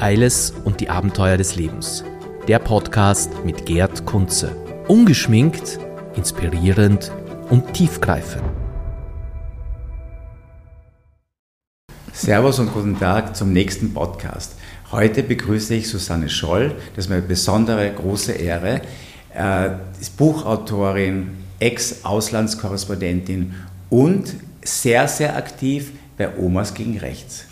Eiles und die Abenteuer des Lebens. Der Podcast mit Gerd Kunze. Ungeschminkt, inspirierend und tiefgreifend. Servus und guten Tag zum nächsten Podcast. Heute begrüße ich Susanne Scholl, das ist mir eine besondere große Ehre, äh, ist Buchautorin, Ex-Auslandskorrespondentin und sehr, sehr aktiv bei Omas gegen Rechts.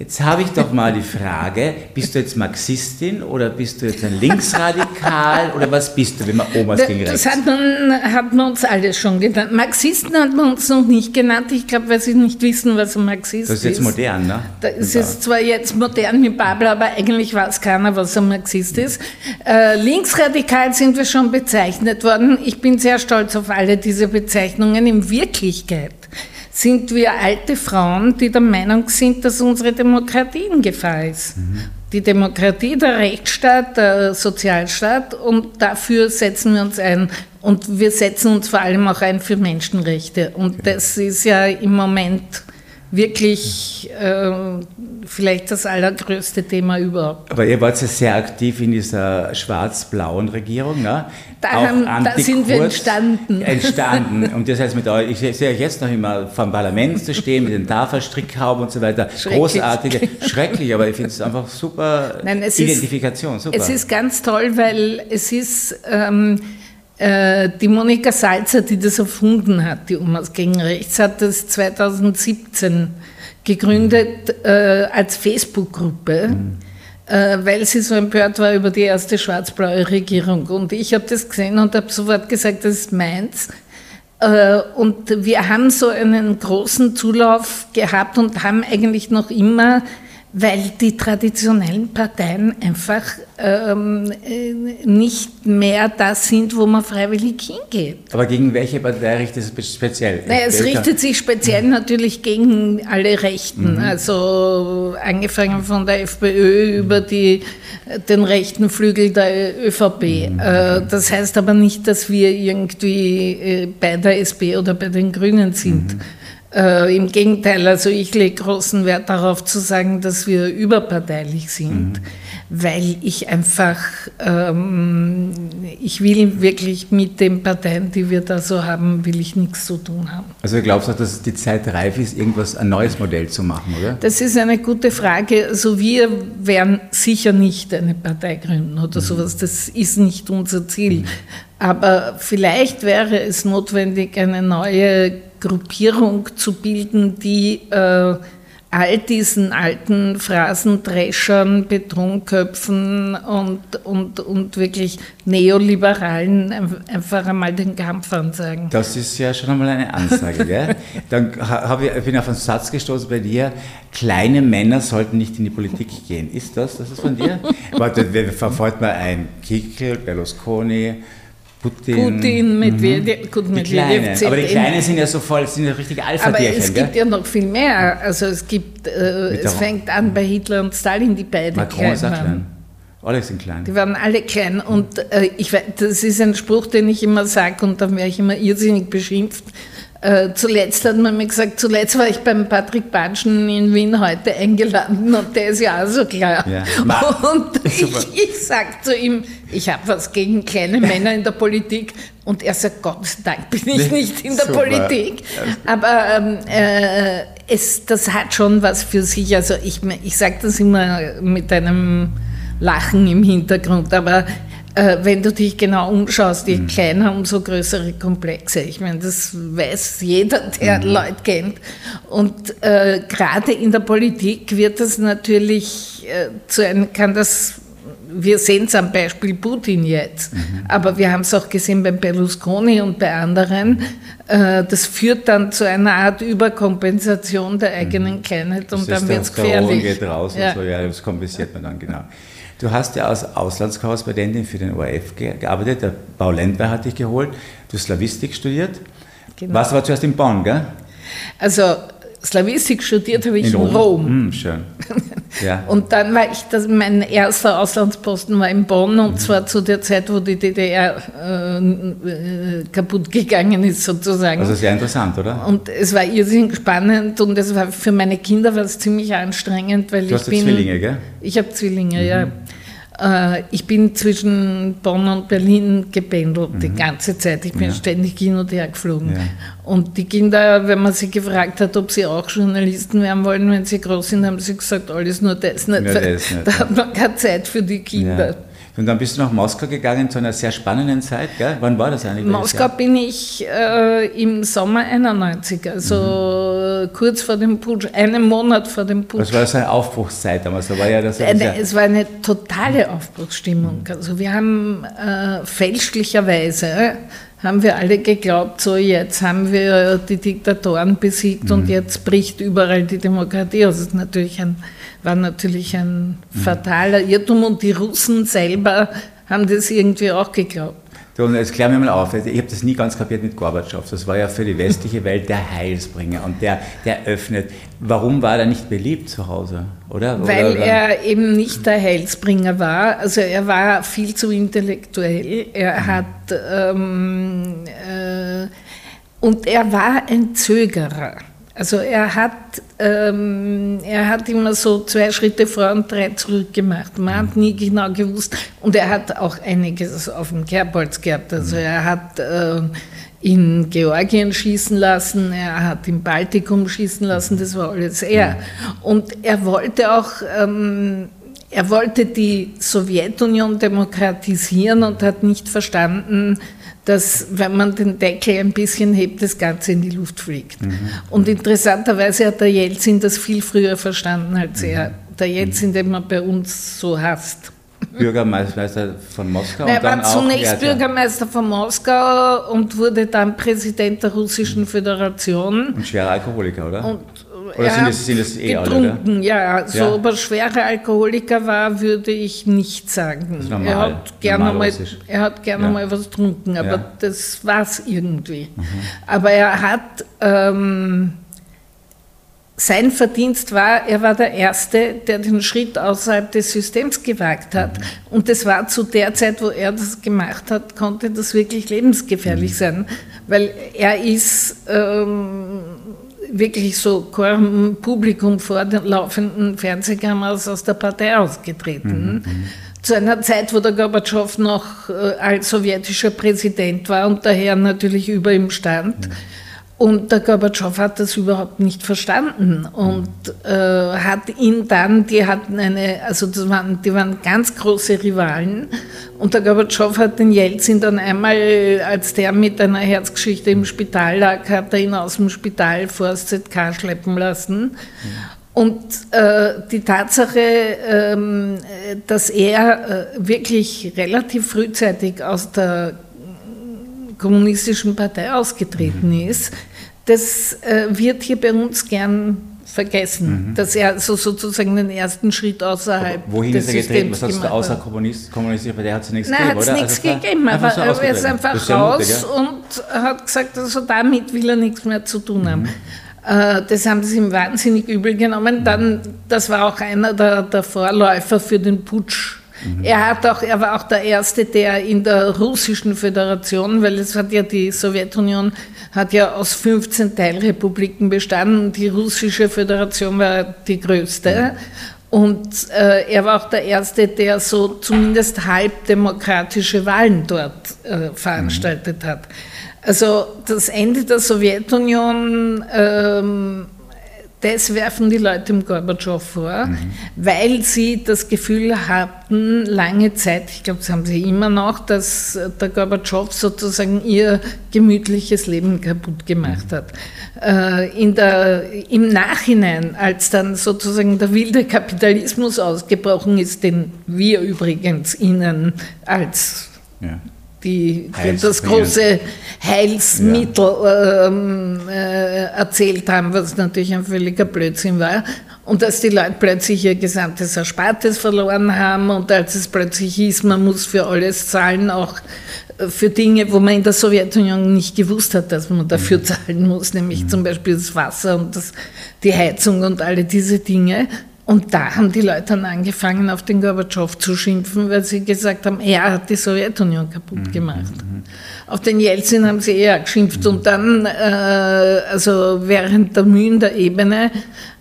Jetzt habe ich doch mal die Frage, bist du jetzt Marxistin oder bist du jetzt ein Linksradikal oder was bist du, wenn man Omas gegen rechts? Das hat man, hat man uns alles schon genannt. Marxisten hat man uns noch nicht genannt. Ich glaube, weil sie nicht wissen, was ein Marxist ist. Das ist jetzt modern, ne? Das ist zwar jetzt modern mit Babel, aber eigentlich weiß keiner, was ein Marxist ist. Äh, linksradikal sind wir schon bezeichnet worden. Ich bin sehr stolz auf alle diese Bezeichnungen. In Wirklichkeit sind wir alte Frauen, die der Meinung sind, dass unsere Demokratie in Gefahr ist. Mhm. Die Demokratie, der Rechtsstaat, der Sozialstaat und dafür setzen wir uns ein. Und wir setzen uns vor allem auch ein für Menschenrechte. Und das ist ja im Moment wirklich äh, vielleicht das allergrößte Thema überhaupt. Aber ihr wart ja sehr aktiv in dieser schwarz-blauen Regierung, ne? Da, haben, da sind wir entstanden. Entstanden. Und das heißt, mit euch, ich sehe euch jetzt noch immer vom Parlament zu stehen, mit den Tafelstrickhauben und so weiter. Großartige, schrecklich, aber ich finde es einfach super Nein, Identifikation. Ist, super. Es ist ganz toll, weil es ist... Ähm, äh, die Monika Salzer, die das erfunden hat, die Omas gegen Rechts, hat das 2017 gegründet äh, als Facebook-Gruppe, mhm. äh, weil sie so empört war über die erste schwarz-blaue Regierung. Und ich habe das gesehen und habe sofort gesagt, das ist meins. Äh, und wir haben so einen großen Zulauf gehabt und haben eigentlich noch immer weil die traditionellen Parteien einfach ähm, äh, nicht mehr das sind, wo man freiwillig hingeht. Aber gegen welche Partei richtet es speziell? Naja, es richtet sich speziell natürlich gegen alle Rechten, mhm. also angefangen von der FPÖ über die, den rechten Flügel der ÖVP. Mhm. Äh, das heißt aber nicht, dass wir irgendwie äh, bei der SP oder bei den Grünen sind. Mhm. Äh, Im Gegenteil, also ich lege großen Wert darauf zu sagen, dass wir überparteilich sind, mhm. weil ich einfach, ähm, ich will wirklich mit den Parteien, die wir da so haben, will ich nichts zu tun haben. Also du glaubst auch, dass die Zeit reif ist, irgendwas, ein neues Modell zu machen, oder? Das ist eine gute Frage. Also wir werden sicher nicht eine Partei gründen oder mhm. sowas. Das ist nicht unser Ziel. Mhm. Aber vielleicht wäre es notwendig, eine neue Gruppierung zu bilden, die äh, all diesen alten Phrasendreschern, Betonköpfen und, und, und wirklich Neoliberalen einfach einmal den Kampf ansagen. Das ist ja schon einmal eine Ansage. gell? Dann ich, bin ich auf einen Satz gestoßen bei dir, kleine Männer sollten nicht in die Politik gehen. Ist das, das ist von dir? Warte, verfolgt mal ein Kickel, Berlusconi, Putin, Putin Medvedev, mhm. gut, die Kleinen. Aber die Kleinen sind ja so voll, sind ja richtige alpha Aber es gibt ja noch viel mehr. Also es gibt, äh, es fängt an bei Hitler und Stalin, die beide Macron klein ist auch klein. Alle sind klein. Die waren alle klein. Und äh, ich, das ist ein Spruch, den ich immer sage und dann werde ich immer irrsinnig beschimpft. Äh, zuletzt hat man mir gesagt, zuletzt war ich beim Patrick Batschen in Wien heute eingeladen und der ist ja auch so klar. Ja. Und ich, ich sage zu ihm, ich habe was gegen kleine Männer in der Politik und er sagt, Gott sei Dank bin ich nicht in der Super. Politik. Aber ähm, äh, es, das hat schon was für sich. Also ich, ich sage das immer mit einem Lachen im Hintergrund, aber wenn du dich genau umschaust, je mhm. kleiner, umso größere Komplexe. Ich meine, das weiß jeder, der mhm. Leute kennt. Und äh, gerade in der Politik wird das natürlich äh, zu einem, kann das wir sehen es am Beispiel Putin jetzt, mhm. aber wir haben es auch gesehen beim Berlusconi und bei anderen. Äh, das führt dann zu einer Art Überkompensation der eigenen mhm. Kleinheit und das dann wird es gefährlich. geht raus ja. und so, ja, das kompensiert man dann genau. Du hast ja als Auslandskorrespondentin für den ORF gearbeitet, der Paul Lendber hat dich geholt, du hast Slavistik studiert. Genau. Warst aber zuerst in Bonn, gell? Also Slavistik studiert habe ich in, In Rom. Rom. Hm, schön. Ja. Und dann war ich, das, mein erster Auslandsposten war in Bonn und zwar zu der Zeit, wo die DDR äh, äh, kaputt gegangen ist sozusagen. Also sehr interessant, oder? und es war irrsinnig spannend und es war für meine Kinder war es ziemlich anstrengend, weil Du ich hast bin. Zwillinge, gell? Ich habe Zwillinge, ja. Äh, Ich bin zwischen Bonn und Berlin gependelt die ganze Zeit. Ich bin Ja. ständig hin und her geflogen. Ja. Und die Kinder, wenn man sie gefragt hat, ob sie auch Journalisten werden wollen, wenn sie groß sind, haben sie gesagt, alles nur das nicht. Nur das nicht, da hat man keine Zeit für die Kinder. Ja. Und dann bist du nach Moskau gegangen zu einer sehr spannenden Zeit, gell? Wann war das eigentlich? In Moskau bin ich äh, im Sommer 91, also Mhm. äh, kurz vor dem Putsch, einen Monat vor dem Putsch. Das war so eine Aufbruchszeit damals. Da war ja das Eine, sehr, es war eine totale Aufbruchsstimmung. Also wir haben äh, fälschlicherweise haben wir alle geglaubt, so jetzt haben wir die Diktatoren besiegt und jetzt bricht überall die Demokratie aus. Das ist natürlich ein, war natürlich ein fataler Irrtum und die Russen selber haben das irgendwie auch geglaubt. Und jetzt klär mir mal auf, ich habe das nie ganz kapiert mit Gorbatschow. Das war ja für die westliche Welt der Heilsbringer und der, der öffnet. Warum war er nicht beliebt zu Hause? Oder? Weil oder, er eben nicht der Heilsbringer war. Also er war viel zu intellektuell. Er hat ähm, äh, und er war ein Zögerer. Also er hat, ähm, er hat immer so zwei Schritte vor und drei zurück gemacht. Man hat nie genau gewusst. Und er hat auch einiges auf dem Kerbholz gehabt. Also er hat äh, in Georgien schießen lassen, er hat im Baltikum schießen lassen, das war alles er. Und er wollte auch, ähm, er wollte die Sowjetunion demokratisieren und hat nicht verstanden, dass wenn man den Deckel ein bisschen hebt, das Ganze in die Luft fliegt. Und interessanterweise hat der Jelzin das viel früher verstanden als er. Der Jelzin, den man bei uns so hasst. Bürgermeister von Moskau. Er war auch, zunächst ja. Bürgermeister von Moskau und wurde dann Präsident der Russischen Föderation. Und schwerer Alkoholiker, oder? Und Oder er sind es- sind es eh alle, getrunken, ja. So, Ja. ob er schwerer Alkoholiker war, würde ich nicht sagen. normal, er hat gerne mal, er hat gerne Ja. mal was getrunken, aber Ja. Mhm. das war es irgendwie. Aber er hat ähm, sein Verdienst war, er war der Erste, der den Schritt außerhalb des Systems gewagt hat. Mhm. Und das war zu der Zeit, wo er das gemacht hat, konnte das wirklich lebensgefährlich Mhm. sein, weil er ist ähm, wirklich so dem Publikum vor den laufenden Fernsehkameras aus der Partei ausgetreten. Zu einer Zeit, wo der Gorbatschow noch äh, als sowjetischer Präsident war und daher natürlich über ihm stand. Und der Gorbatschow hat das überhaupt nicht verstanden und äh, hat ihn dann, die hatten eine, also das waren, die waren ganz große Rivalen und der Gorbatschow hat den Jelzin dann einmal, als der mit einer Herzgeschichte im Spital lag, hat er ihn aus dem Spital vor das ZK schleppen lassen. Und äh, die Tatsache, ähm, äh, dass er äh, wirklich relativ frühzeitig aus der kommunistischen Partei ausgetreten ist, das äh, wird hier bei uns gern vergessen, dass er so sozusagen den ersten Schritt außerhalb Wohin des ist er getreten? Systems Was hast du außer hat. Kommunist, kommunistischer Partei? Hat es nichts Nein, gegeben, hat es oder? nichts Also es war gegeben, aber so er ist einfach ist ja raus mutig, und hat gesagt, also damit will er nichts mehr zu tun haben. Mhm. Äh, Das haben sie ihm wahnsinnig übel genommen. Dann, das war auch einer der, der Vorläufer für den Putsch. Mhm. Er, hat auch, er war auch der Erste, der in der russischen Föderation, weil es hat ja die Sowjetunion hat ja aus 15 Teilrepubliken bestanden und die russische Föderation war die größte. Und äh, er war auch der Erste, der so zumindest halbdemokratische Wahlen dort äh, veranstaltet hat. Also das Ende der Sowjetunion, ähm, das werfen die Leute im Gorbatschow vor, weil sie das Gefühl hatten, lange Zeit, ich glaube, das haben sie immer noch, dass der Gorbatschow sozusagen ihr gemütliches Leben kaputt gemacht hat. Äh, in der, Im Nachhinein, als dann sozusagen der wilde Kapitalismus ausgebrochen ist, den wir übrigens ihnen als Ja. Die Heils das große Heilsmittel ähm, äh, erzählt haben, was natürlich ein völliger Blödsinn war. und dass die Leute plötzlich ihr gesamtes Erspartes verloren haben und als es plötzlich hieß, man muss für alles zahlen, auch äh, für Dinge, wo man in der Sowjetunion nicht gewusst hat, dass man dafür mhm. zahlen muss, nämlich mhm. zum Beispiel das Wasser und das, die Heizung und alle diese Dinge. Und da haben die Leute dann angefangen, auf den Gorbatschow zu schimpfen, weil sie gesagt haben, er hat die Sowjetunion kaputt mhm, gemacht. Mhm. Auf den Jelzin haben sie eher geschimpft. Und dann, äh, also während der Mühen der Ebene,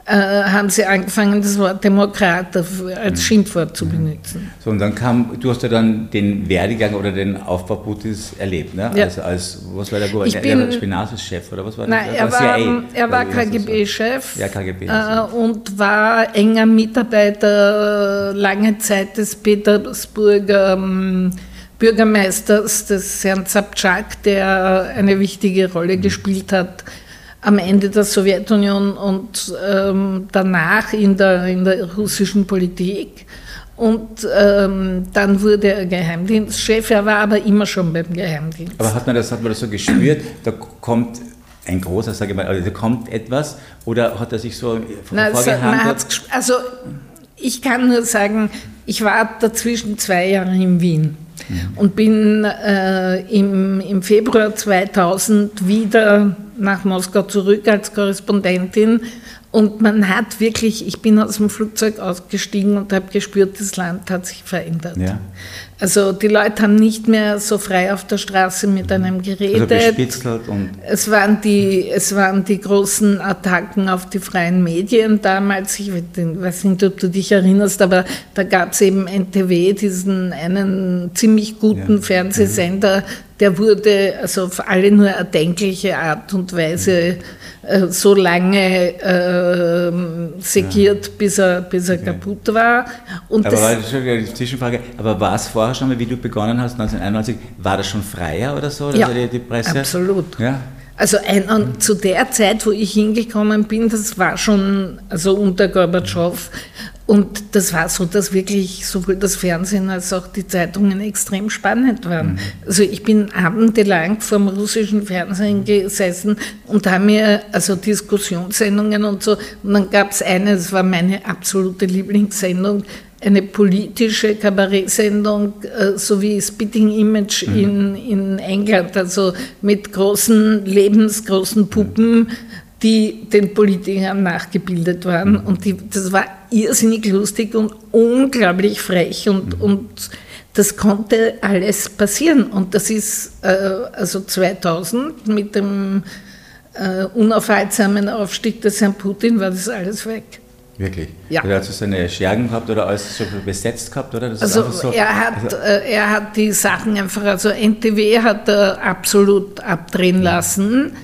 äh, haben sie angefangen, das Wort Demokrat als Schimpfwort zu benutzen. So, und dann kam, du hast ja dann den Werdegang oder den Aufbau Putins erlebt, ne? Ja. Also als, was war der Gouverneur? Der Spinatus-Chef oder was war Nein, er war, CIA, er war KGB-Chef ja, KGB, äh, und war enger Mitarbeiter lange Zeit des Petersburger ähm, Bürgermeisters, des Herrn Zabtschak, der eine wichtige Rolle mhm. gespielt hat am Ende der Sowjetunion und ähm, danach in der, in der russischen Politik. Und ähm, dann wurde er Geheimdienstchef, er war aber immer schon beim Geheimdienst. Aber hat man das, hat man das so gespürt, da kommt ein großer, sage ich mal, also da kommt etwas oder hat er sich so Na, vorgehandelt? Also ich kann nur sagen, ich war dazwischen zwei Jahre in Wien mhm. und bin äh, im, im Februar 2000 wieder nach Moskau zurück als Korrespondentin und man hat wirklich, ich bin aus dem Flugzeug ausgestiegen und habe gespürt, das Land hat sich verändert. Ja. Also die Leute haben nicht mehr so frei auf der Straße mit einem geredet. Also es, waren die, es waren die großen Attacken auf die freien Medien damals. Ich weiß nicht, ob du dich erinnerst, aber da gab es eben NTW, diesen einen ziemlich guten ja. Fernsehsender, der wurde also auf alle nur erdenkliche Art und Weise äh, so lange äh, segiert, ja. bis er, bis er okay. kaputt war. Und aber war das schon eine Zwischenfrage, aber war es vorher schon mal, wie du begonnen hast, 1991, war das schon freier oder so? Ja, die, die Presse? absolut. Ja. Also ein, und zu der Zeit, wo ich hingekommen bin, das war schon also unter Gorbatschow und das war so, dass wirklich sowohl das Fernsehen als auch die Zeitungen extrem spannend waren. Mhm. Also ich bin abendelang vor dem russischen Fernsehen gesessen und habe mir also Diskussionssendungen und so. Und dann gab es eine, das war meine absolute Lieblingssendung, eine politische Kabarettsendung, äh, so wie Spitting Image mhm. in, in England, also mit großen, lebensgroßen Puppen, die den Politikern nachgebildet waren. Mhm. Und die, das war irrsinnig lustig und unglaublich frech und, mhm. und das konnte alles passieren. Und das ist äh, also 2000 mit dem äh, unaufhaltsamen Aufstieg des Herrn Putin war das alles weg. Wirklich? Ja. Hat so seine Schergen gehabt oder alles so besetzt gehabt? Oder? Das also so, er, hat, also äh, er hat die Sachen einfach, also NTW hat er absolut abdrehen lassen.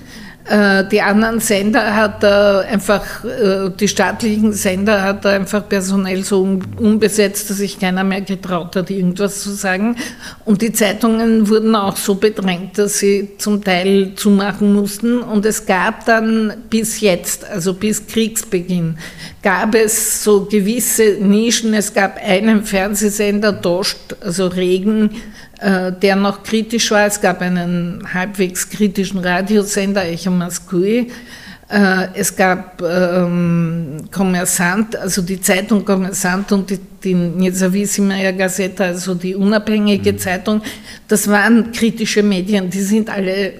Äh, die anderen Sender hat er einfach, äh, die staatlichen Sender hat er einfach personell so unbesetzt, dass sich keiner mehr getraut hat, irgendwas zu sagen. Und die Zeitungen wurden auch so bedrängt, dass sie zum Teil zumachen mussten. Und es gab dann bis jetzt, also bis Kriegsbeginn, gab es so gewisse Nischen. Es gab einen Fernsehsender, Dost, also Regen, der noch kritisch war. Es gab einen halbwegs kritischen Radiosender, Echo Mascui. Äh, es gab ähm, Kommersant, also die Zeitung Kommersant und die, die Niezawissimaya Gazeta, also die unabhängige mhm. Zeitung. Das waren kritische Medien, die sind alle,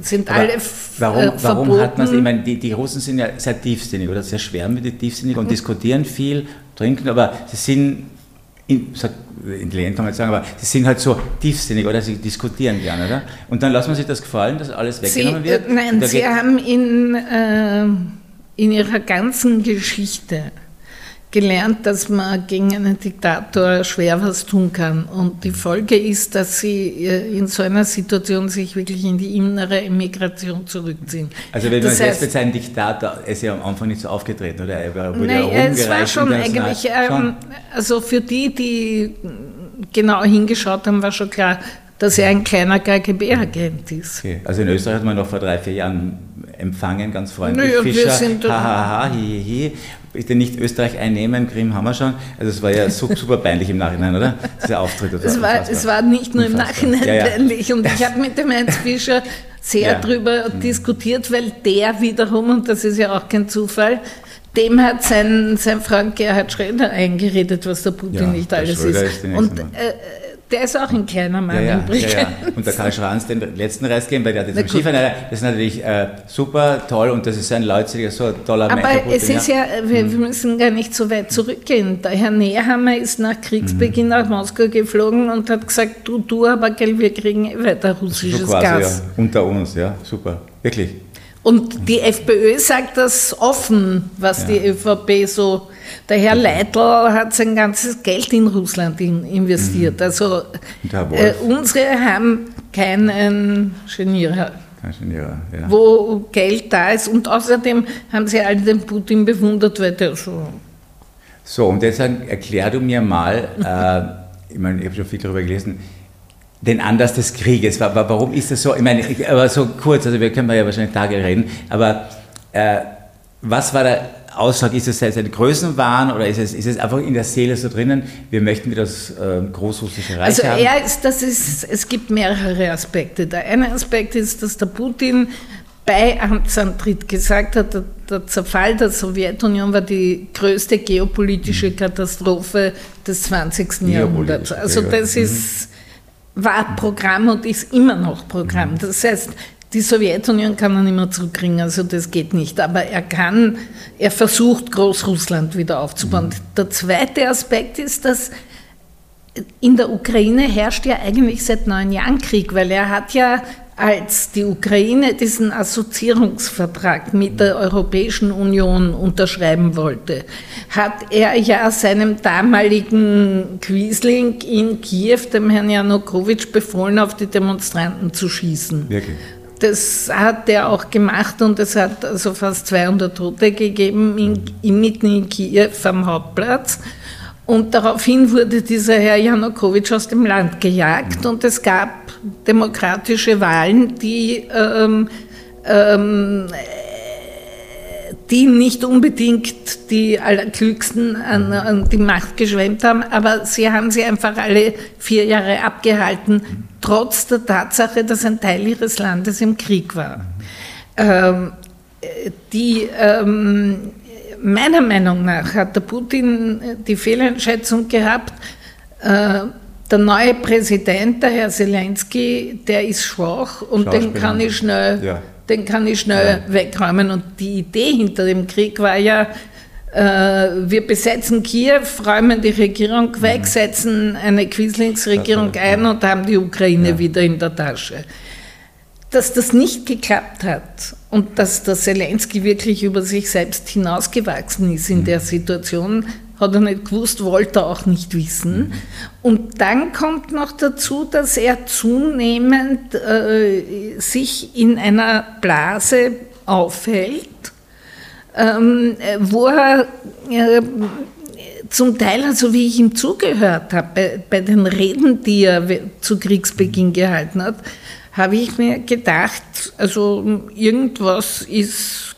sind alle warum, äh, warum hat man es? Ich meine, die, die Russen sind ja sehr tiefsinnig oder sehr schwermütig tiefsinnig und mhm. diskutieren viel, trinken, aber sie sind intelligent kann man jetzt sagen, aber sie sind halt so tiefsinnig oder sie diskutieren gerne, oder? Und dann lassen wir sich das gefallen, dass alles weggenommen sie, wird? Nein, sie haben in, äh, in ihrer ganzen Geschichte gelernt, dass man gegen einen Diktator schwer was tun kann. Und die Folge ist, dass sie äh, in so einer Situation sich wirklich in die innere Emigration zurückziehen. Also wenn das man heißt, jetzt mit seinem Diktator, er ist ja am Anfang nicht so aufgetreten, oder? Er wurde nein, ja es war schon eigentlich, ähm, also für die, die genau hingeschaut haben, war schon klar, dass er ein kleiner KGB-Agent ist. Okay. Also in Österreich hat man noch vor drei, vier Jahren empfangen, ganz freundlich. Naja, Fischer, wir sind ha, ha, ha, hi, hi, hi bitte nicht Österreich einnehmen, Krim haben wir schon. Also es war ja super peinlich im Nachhinein, oder? Dieser Auftritt. Es war, es war nicht nur unfassbar. im Nachhinein ja, ja. peinlich. Und ich habe mit dem Heinz Fischer sehr ja. darüber mhm. diskutiert, weil der wiederum, und das ist ja auch kein Zufall, dem hat sein, sein Freund Gerhard Schröder eingeredet, was der Putin Ja, nicht alles ist. ist Und äh, der ist auch ein kleiner Mann Ja, ja, ja, ja. Und der Karl Schranz, den letzten Rest geben, weil der hat jetzt Na. Skifahren, das ist natürlich äh, super toll und das ist ein leutziger, so ein toller Aber es ist ja, wir, wir müssen gar nicht so weit zurückgehen. Der Herr Nehammer ist nach Kriegsbeginn nach Moskau geflogen und hat gesagt, du, du, aber gell, wir kriegen eh weiter so russisches quasi, Gas. ja, unter uns, ja, super, wirklich. Und die FPÖ sagt das offen, was die ÖVP so. Der Herr Leitl hat sein ganzes Geld in Russland in, investiert. Also Herr Wolf. äh, unsere haben keinen Genierer, Ingenieur, ja. wo Geld da ist. Und außerdem haben sie alle den Putin bewundert, weil der so. So, und dann erklär du mir mal, äh, ich meine, ich habe schon viel darüber gelesen, den Anlass des Krieges. Wa- wa- Warum ist das so? Ich meine, ich- aber so kurz, also wir können ja wahrscheinlich Tage reden, aber äh, was war der Ausschlag? Ist es ein Größenwahn oder ist es, ist es einfach in der Seele so drinnen, wir möchten wieder das äh, großrussische Reich Also haben? ist, das ist, es gibt mehrere Aspekte. Der eine Aspekt ist, dass der Putin bei Amtsantritt gesagt hat, der, der Zerfall der Sowjetunion war die größte geopolitische Katastrophe des 20. Jahrhunderts. Also das ja. ist, war Programm und ist immer noch Programm. Das heißt, die Sowjetunion kann er nicht mehr zurückkriegen, also das geht nicht. Aber er kann, er versucht Großrussland wieder aufzubauen. Der zweite Aspekt ist, dass in der Ukraine herrscht ja eigentlich seit neun Jahren Krieg, weil er hat ja, als die Ukraine diesen Assoziierungsvertrag mit der Europäischen Union unterschreiben wollte, hat er ja seinem damaligen Quisling in Kiew, dem Herrn Janukowitsch, befohlen, auf die Demonstranten zu schießen. Wirklich? Das hat er auch gemacht und es hat also fast 200 Tote gegeben, in, mitten in Kiew am Hauptplatz. Und daraufhin wurde dieser Herr Janukowitsch aus dem Land gejagt und es gab demokratische Wahlen, die, ähm, ähm, die nicht unbedingt die Allerklügsten an, an die Macht geschwemmt haben, aber sie haben sie einfach alle vier Jahre abgehalten, trotz der Tatsache, dass ein Teil ihres Landes im Krieg war. Ähm, die, ähm, meiner Meinung nach hat der Putin die Fehleinschätzung gehabt, äh, der neue Präsident, der Herr Zelensky, der ist schwach und den kann ich schnell, Ja. Den kann ich schnell wegräumen. Und die Idee hinter dem Krieg war ja, äh, wir besetzen Kiew, räumen die Regierung weg, setzen eine Quislingsregierung ein und haben die Ukraine wieder in der Tasche. Dass das nicht geklappt hat und dass der Zelensky wirklich über sich selbst hinausgewachsen ist in der Situation, hat er nicht gewusst, wollte er auch nicht wissen. Und dann kommt noch dazu, dass er zunehmend äh, sich in einer Blase aufhält, ähm, äh, wo er äh, zum Teil, also wie ich ihm zugehört habe, bei, bei den Reden, die er zu Kriegsbeginn gehalten hat, habe ich mir gedacht, also irgendwas ist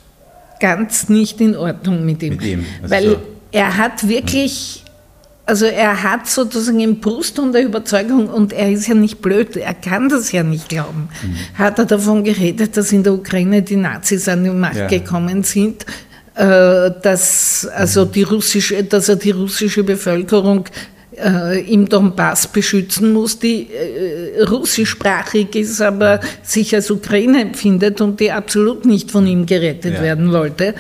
ganz nicht in Ordnung mit ihm. Mit ihm, also weil. Er hat wirklich, also er hat sozusagen im Brust und der Überzeugung, und er ist ja nicht blöd, er kann das ja nicht glauben, Mhm. hat er davon geredet, dass in der Ukraine die Nazis an die Macht Ja. gekommen sind, äh, dass, also die russische, dass er die russische Bevölkerung im Donbass beschützen muss, die äh, russischsprachig ist, aber sich als Ukraine empfindet und die absolut nicht von ihm gerettet Ja. werden wollte.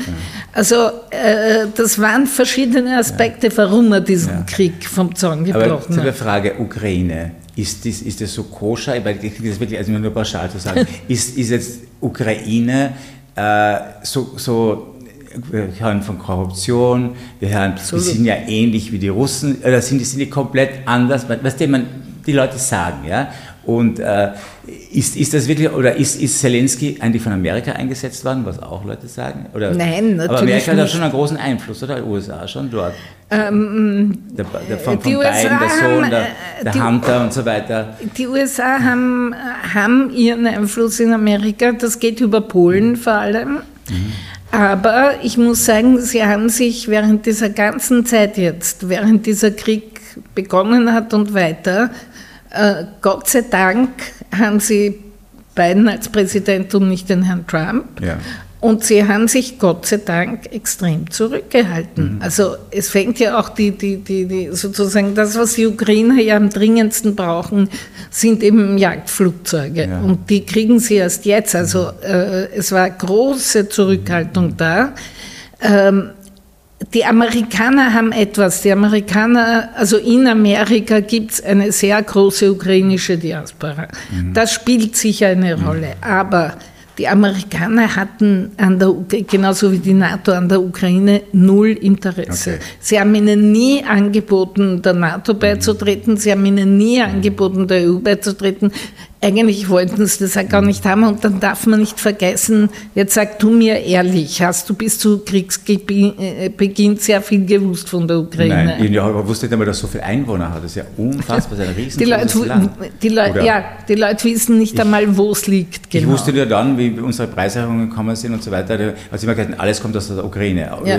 Also äh, das waren verschiedene Aspekte, warum er diesen Krieg vom Zaun Aber gebrochen zu der hat. Frage Ukraine, ist das, ist das so koscher? Weil ich kriege das wirklich, also nur pauschal zu sagen, ist, ist jetzt Ukraine äh, so, so, wir hören von Korruption, wir hören, die Absolut. sind ja ähnlich wie die Russen, oder sind die, sind die komplett anders, was die, man, die Leute sagen, ja? Und äh, ist, ist das wirklich, oder ist, ist Zelensky eigentlich von Amerika eingesetzt worden, was auch Leute sagen? Oder, Nein, Aber natürlich Amerika hat da nicht. schon einen großen Einfluss, oder? USA schon dort. Ähm, Der, der von, die von USA Biden, der Sohn, haben, der, äh, der die- Hunter und so weiter. Die USA haben, haben ihren Einfluss in Amerika, das geht über Polen vor allem. Aber ich muss sagen, sie haben sich während dieser ganzen Zeit jetzt, während dieser Krieg begonnen hat und weiter, äh, Gott sei Dank haben sie Biden als Präsident und nicht den Herrn Trump. Ja. Und sie haben sich Gott sei Dank extrem zurückgehalten. Mhm. Also es fängt ja auch die, die, die, die, sozusagen das, was die Ukrainer ja am dringendsten brauchen, sind eben Jagdflugzeuge. Ja. Und die kriegen sie erst jetzt. Also äh, es war große Zurückhaltung da. Ähm, die Amerikaner haben etwas. Die Amerikaner, also in Amerika gibt es eine sehr große ukrainische Diaspora. Mhm. Das spielt sicher eine mhm. Rolle. Aber die Amerikaner hatten an der, genauso wie die NATO an der Ukraine null Interesse. Okay. Sie haben ihnen nie angeboten, der NATO beizutreten. Sie haben ihnen nie angeboten, der EU beizutreten. Eigentlich wollten sie das auch gar nicht haben. Und dann darf man nicht vergessen, jetzt sag du mir ehrlich, hast du bis zu Kriegsbeginn sehr viel gewusst von der Ukraine? Nein, ja, aber wusste nicht einmal, dass so viele Einwohner hat. Das ist ja unfassbar, das ist ein riesengroßes die Land. Die Leute, ja, die Leute wissen nicht ich, einmal, wo es liegt. Genau. Ich wusste ja dann, wie unsere Preiserhöhungen gekommen sind und so weiter, also immer gesagt, alles kommt aus der Ukraine. Ja.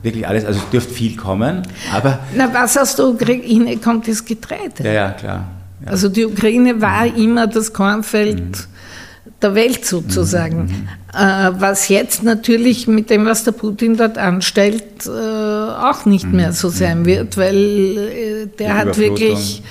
Wirklich alles, also es dürfte viel kommen, aber... Na, was aus der Ukraine kommt, ist Getreide. Ja, ja, klar. Also die Ukraine war immer das Kornfeld mhm. der Welt sozusagen. Mhm. Äh, was jetzt natürlich mit dem, was der Putin dort anstellt, äh, auch nicht mhm. mehr so sein mhm. wird, weil äh, der die hat wirklich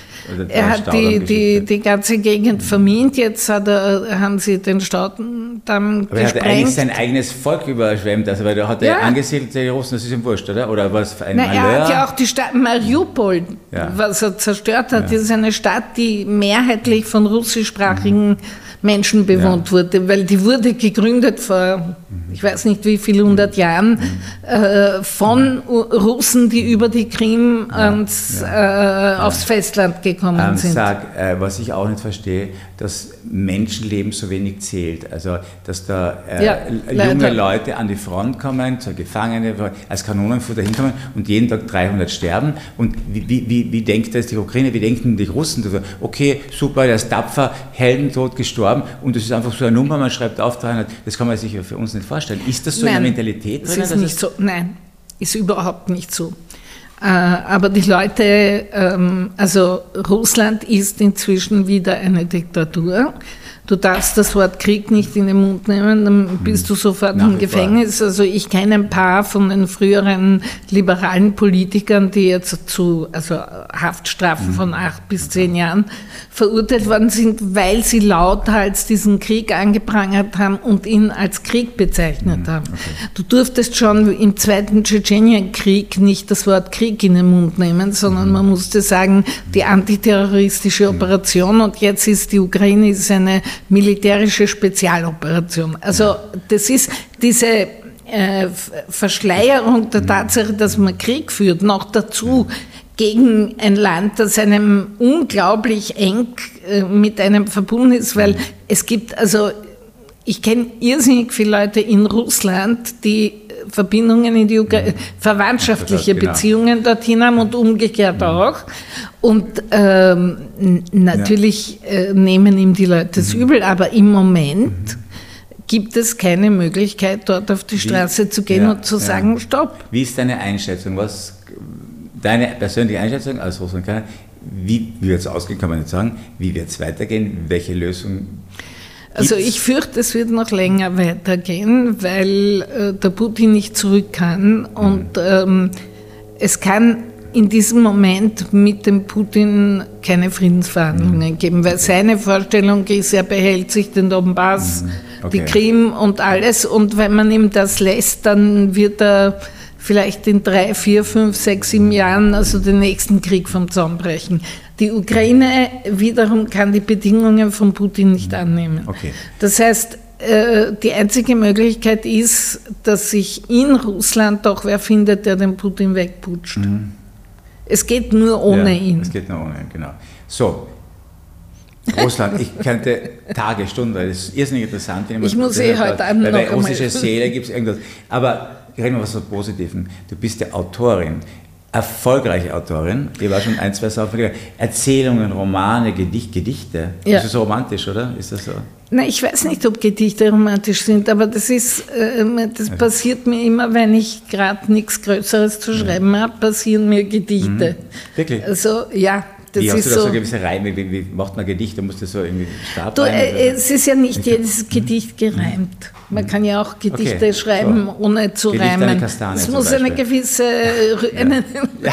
er hat die, die, die ganze Gegend vermint, jetzt er, haben sie den Staudamm Aber gesprengt. er hat eigentlich sein eigenes Volk überschwemmt, also weil er hat ja. angesiedelt, die Russen, das ist ihm wurscht, oder? Oder was ein Na, Er hat ja auch die Stadt Mariupol, ja. was er zerstört hat, ja. das ist eine Stadt, die mehrheitlich von russischsprachigen mhm Menschen bewohnt ja. wurde, weil die wurde gegründet vor, ich weiß nicht wie viel hundert Jahren, äh, von Russen, die über die Krim ans, äh, aufs Festland gekommen ähm, sind. Sag, äh, was ich auch nicht verstehe, dass Menschenleben so wenig zählt. Also, dass da äh, ja, junge Leute an die Front kommen, zur Gefangene, als Kanonenfutter hinkommen und jeden Tag 300 sterben. Und wie, wie, wie denkt das die Ukraine, wie denken die Russen? Okay, super, der ist tapfer, Heldentod gestorben und das ist einfach so eine Nummer, man schreibt auf 300. Das kann man sich für uns nicht vorstellen. Ist das so Nein, eine Mentalität drin? Das ist nicht so. Nein, ist überhaupt nicht so. Äh, aber die Leute, ähm, also Russland ist inzwischen wieder eine Diktatur. Du darfst das Wort Krieg nicht in den Mund nehmen, dann bist du sofort Nach im Gefängnis. Also ich kenne ein paar von den früheren liberalen Politikern, die jetzt zu also Haftstrafen von acht bis zehn Jahren verurteilt worden sind, weil sie lauthals diesen Krieg angeprangert haben und ihn als Krieg bezeichnet mhm. haben. Okay. Du durftest schon im zweiten Tschetschenienkrieg nicht das Wort Krieg in den Mund nehmen, sondern mhm. man musste sagen, die antiterroristische mhm. Operation und jetzt ist die Ukraine ist eine militärische Spezialoperation. Also das ist diese äh, Verschleierung der Tatsache, dass man Krieg führt, noch dazu gegen ein Land, das einem unglaublich eng äh, mit einem verbunden ist, weil es gibt, also ich kenne irrsinnig viele Leute in Russland, die Verbindungen in die Ukraine, verwandtschaftliche genau. Beziehungen dorthin haben und umgekehrt mhm. auch. Und ähm, natürlich äh, nehmen ihm die Leute es mhm. übel, aber im Moment mhm. gibt es keine Möglichkeit, dort auf die Straße Wie, zu gehen ja, und zu sagen, Stopp. Wie ist deine Einschätzung? Was deine persönliche Einschätzung als Russland, wie wird es ausgehen, kann man nicht sagen, wie wird es weitergehen, welche Lösung also ich fürchte, es wird noch länger weitergehen, weil äh, der Putin nicht zurück kann und mhm. ähm, es kann in diesem Moment mit dem Putin keine Friedensverhandlungen mhm. geben, weil seine Vorstellung ist, er behält sich den Donbass, mhm. okay. die Krim und alles und wenn man ihm das lässt, dann wird er vielleicht in drei, vier, fünf, sechs, sieben Jahren also den nächsten Krieg vom Zaun brechen. Die Ukraine wiederum kann die Bedingungen von Putin nicht annehmen. Okay. Das heißt, äh, die einzige Möglichkeit ist, dass sich in Russland doch wer findet, der den Putin wegputscht. Mhm. Es geht nur ohne ja, ihn. Es geht nur ohne ihn, genau. So, Russland, ich könnte Tage, Stunden, weil das ist irrsinnig interessant. Ich muss eh heute Abend noch Bei russischer Seele gibt es irgendwas. Aber reden wir was so Positiven. Du bist ja Autorin, erfolgreiche Autorin. Die war schon ein, zwei Sachen. Erzählungen, Romane, Gedicht, Gedichte. Ja. Das ist so romantisch, oder? Ist das so? Nein, ich weiß nicht, ob Gedichte romantisch sind, aber das ist, äh, das okay. passiert mir immer, wenn ich gerade nichts Größeres zu schreiben ja. habe, passieren mir Gedichte. Mhm. Wirklich? Also, ja. Das wie hast du da so, so. gewisse Reime? Wie, wie macht man Gedichte? Musst du so irgendwie Stab Du, äh, es ist ja nicht jedes Gedicht gereimt. Man kann ja auch Gedichte Okay, schreiben, so. ohne zu Gedicht reimen. Es muss eine gewisse, einen,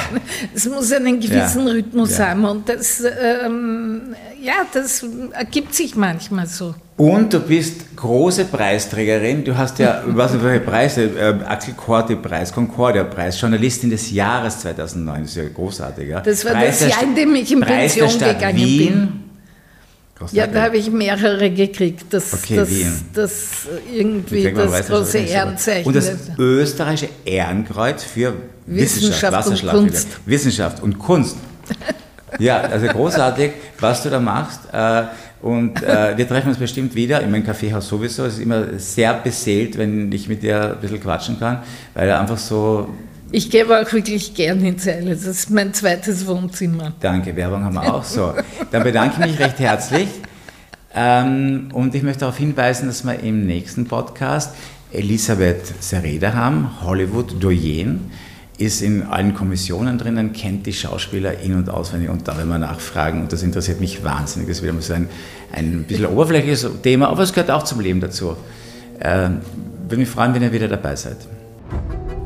es muss einen gewissen Ja. Rhythmus Ja. haben und das, ähm, ja, das ergibt sich manchmal so. Und du bist große Preisträgerin. Du hast ja, weiß nicht, welche Preise, äh, Axel Corti-Preis, Concordia-Preis, Journalistin des Jahres 2009. Das ist ja großartig. Ja? Das war Preis das Jahr, in dem ich in Preis der Pension Stadt gegangen Wien. bin. Ja, Großartig. da habe ich mehrere gekriegt. Das, Okay, das, Wien. das irgendwie das weiß große Ehrenzeichen. Und das österreichische Ehrenkreuz für Wissenschaft, Wissenschaft und. Kunst. Wissenschaft und Kunst. Ja, also großartig, was du da machst. Äh, Und äh, wir treffen uns bestimmt wieder, in meinem Kaffeehaus sowieso. Es ist immer sehr beseelt, wenn ich mit dir ein bisschen quatschen kann, weil er einfach so, Ich gehe auch wirklich gern ins Eile. Das ist mein zweites Wohnzimmer. danke, Werbung haben wir auch so. Dann bedanke ich mich recht herzlich. Ähm, und ich möchte darauf hinweisen, dass wir im nächsten Podcast Elisabeth Sereda haben, Hollywood Doyen, ist in allen Kommissionen drinnen, kennt die Schauspieler in- und auswendig und da werden wir nachfragen und das interessiert mich wahnsinnig. Das ist wieder mal so ein, ein bisschen oberflächliches Thema, aber es gehört auch zum Leben dazu. Ähm, würde mich freuen, wenn ihr wieder dabei seid.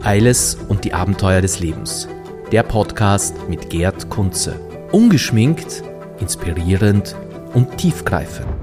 Eiles und die Abenteuer des Lebens. Der Podcast mit Gerd Kunze. Ungeschminkt, inspirierend und tiefgreifend.